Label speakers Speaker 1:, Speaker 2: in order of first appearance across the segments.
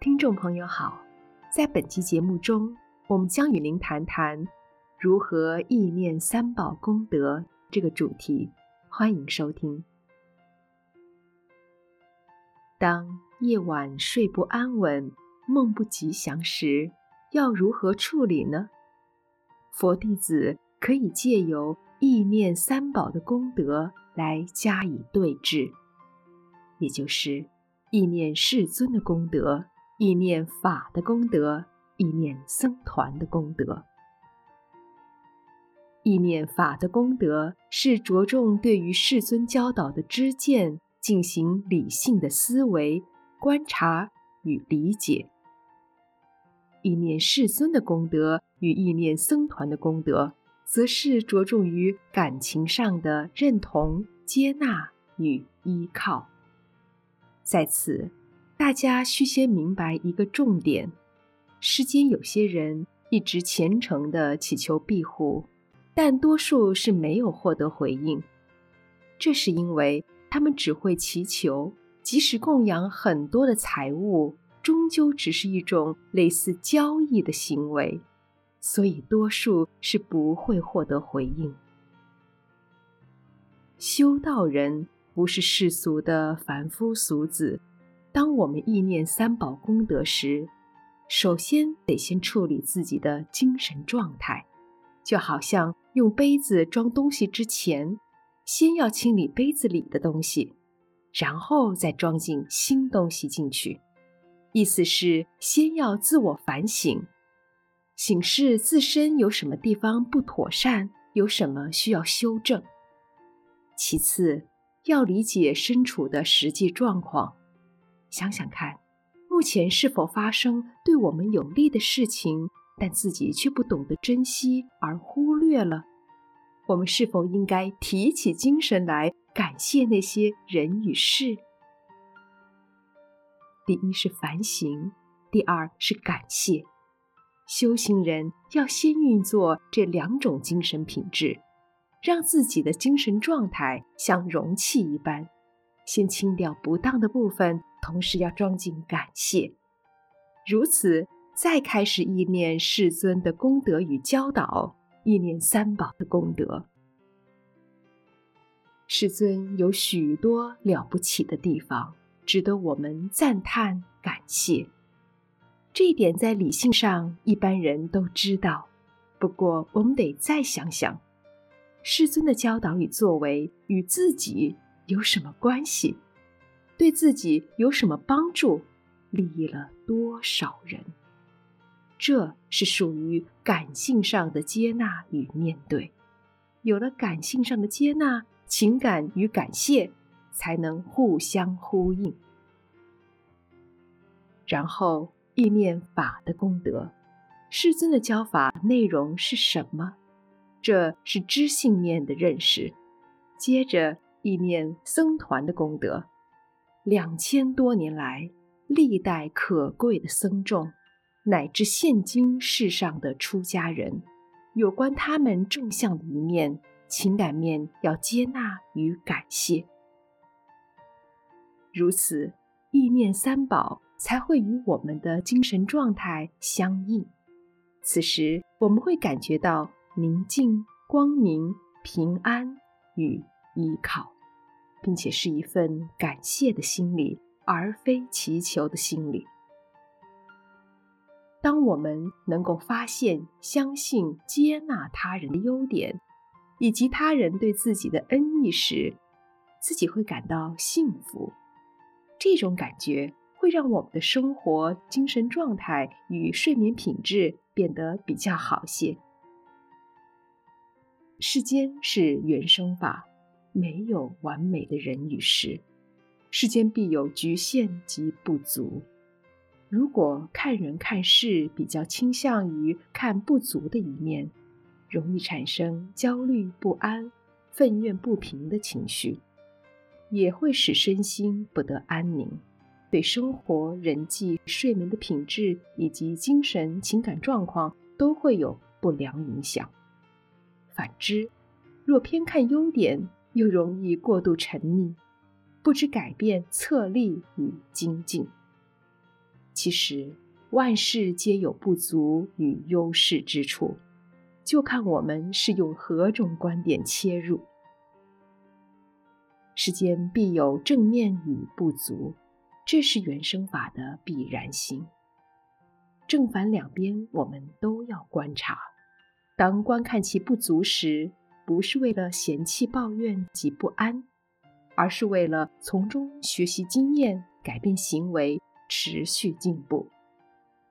Speaker 1: 听众朋友好，在本期节目中，我们将与您谈谈如何意念三宝功德这个主题。欢迎收听。当夜晚睡不安稳、梦不吉祥时，要如何处理呢？佛弟子可以借由意念三宝的功德来加以对治，也就是意念世尊的功德。意念法的功德，意念僧团的功德。意念法的功德是着重对于世尊教导的知见进行理性的思维、观察与理解。意念世尊的功德与意念僧团的功德，则是着重于感情上的认同、接纳与依靠。在此。大家需先明白一个重点：世间有些人一直虔诚地祈求庇护，但多数是没有获得回应。这是因为他们只会祈求，即使供养很多的财物，终究只是一种类似交易的行为，所以多数是不会获得回应。修道人不是世俗的凡夫俗子。当我们意念三宝功德时，首先得先处理自己的精神状态，就好像用杯子装东西之前，先要清理杯子里的东西，然后再装进新东西进去。意思是先要自我反省，省视自身有什么地方不妥善，有什么需要修正。其次，要理解身处的实际状况。想想看，目前是否发生对我们有利的事情，但自己却不懂得珍惜而忽略了？我们是否应该提起精神来感谢那些人与事？第一是反省，第二是感谢。修行人要先运作这两种精神品质，让自己的精神状态像容器一般，先清掉不当的部分。同时要装进感谢，如此再开始意念世尊的功德与教导，意念三宝的功德。世尊有许多了不起的地方，值得我们赞叹感谢。这一点在理性上一般人都知道，不过我们得再想想，世尊的教导与作为与自己有什么关系？对自己有什么帮助？利益了多少人？这是属于感性上的接纳与面对。有了感性上的接纳，情感与感谢才能互相呼应。然后意念法的功德，世尊的教法内容是什么？这是知性面的认识。接着意念僧团的功德。两千多年来，历代可贵的僧众，乃至现今世上的出家人，有关他们正向的一面，情感面要接纳与感谢。如此，意念三宝才会与我们的精神状态相应。此时，我们会感觉到宁静、光明、平安与依靠。并且是一份感谢的心理，而非祈求的心理。当我们能够发现、相信、接纳他人的优点，以及他人对自己的恩义时，自己会感到幸福。这种感觉会让我们的生活、精神状态与睡眠品质变得比较好些。世间是原生法。没有完美的人与事，世间必有局限及不足。如果看人看事比较倾向于看不足的一面，容易产生焦虑不安、愤怨不平的情绪，也会使身心不得安宁，对生活、人际、睡眠的品质以及精神情感状况都会有不良影响。反之，若偏看优点，又容易过度沉溺，不知改变策立与精进。其实万事皆有不足与优势之处，就看我们是用何种观点切入。世间必有正面与不足，这是原生法的必然性。正反两边，我们都要观察。当观看其不足时，不是为了嫌弃、抱怨及不安，而是为了从中学习经验，改变行为，持续进步。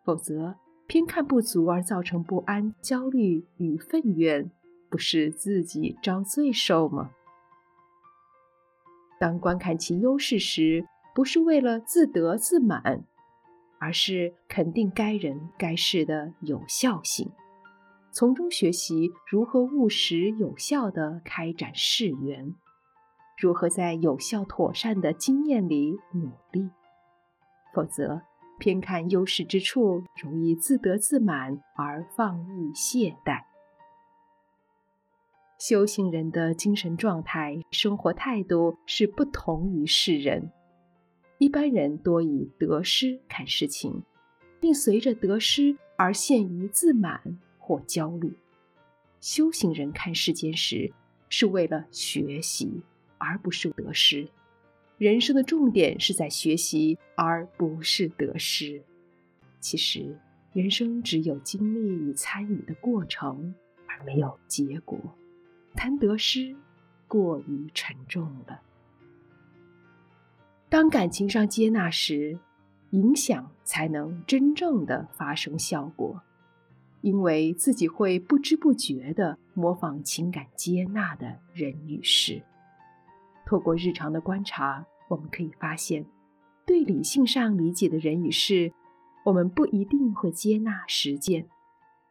Speaker 1: 否则，偏看不足而造成不安、焦虑与愤怨，不是自己遭罪受吗？当观看其优势时，不是为了自得自满。而是肯定该人该事的有效性，从中学习如何务实有效地开展事缘，如何在有效妥善的经验里努力。否则，偏看优势之处，容易自得自满而放逸懈怠。修行人的精神状态、生活态度是不同于世人。一般人多以得失看事情，并随着得失而陷于自满或焦虑。修行人看世间时，是为了学习，而不是得失。人生的重点是在学习，而不是得失。其实，人生只有经历与参与的过程，而没有结果。谈得失，过于沉重了。当感情上接纳时，影响才能真正的发生效果，因为自己会不知不觉地模仿情感接纳的人与事。透过日常的观察，我们可以发现，对理性上理解的人与事，我们不一定会接纳实践；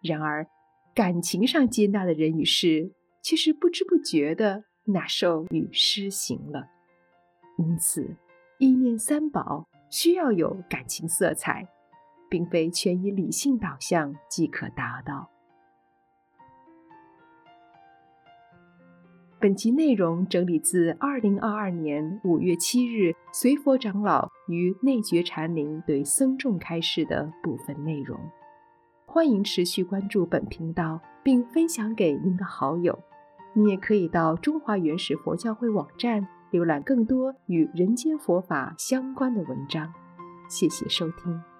Speaker 1: 然而，感情上接纳的人与事，却是不知不觉地纳受与施行了。因此，意念三宝需要有感情色彩，并非全以理性导向即可达到。本集内容整理自二零二二年五月七日随佛长老于内觉禅林对僧众开示的部分内容。欢迎持续关注本频道，并分享给您的好友。你也可以到中华原始佛教会网站。浏览更多与人间佛法相关的文章，谢谢收听。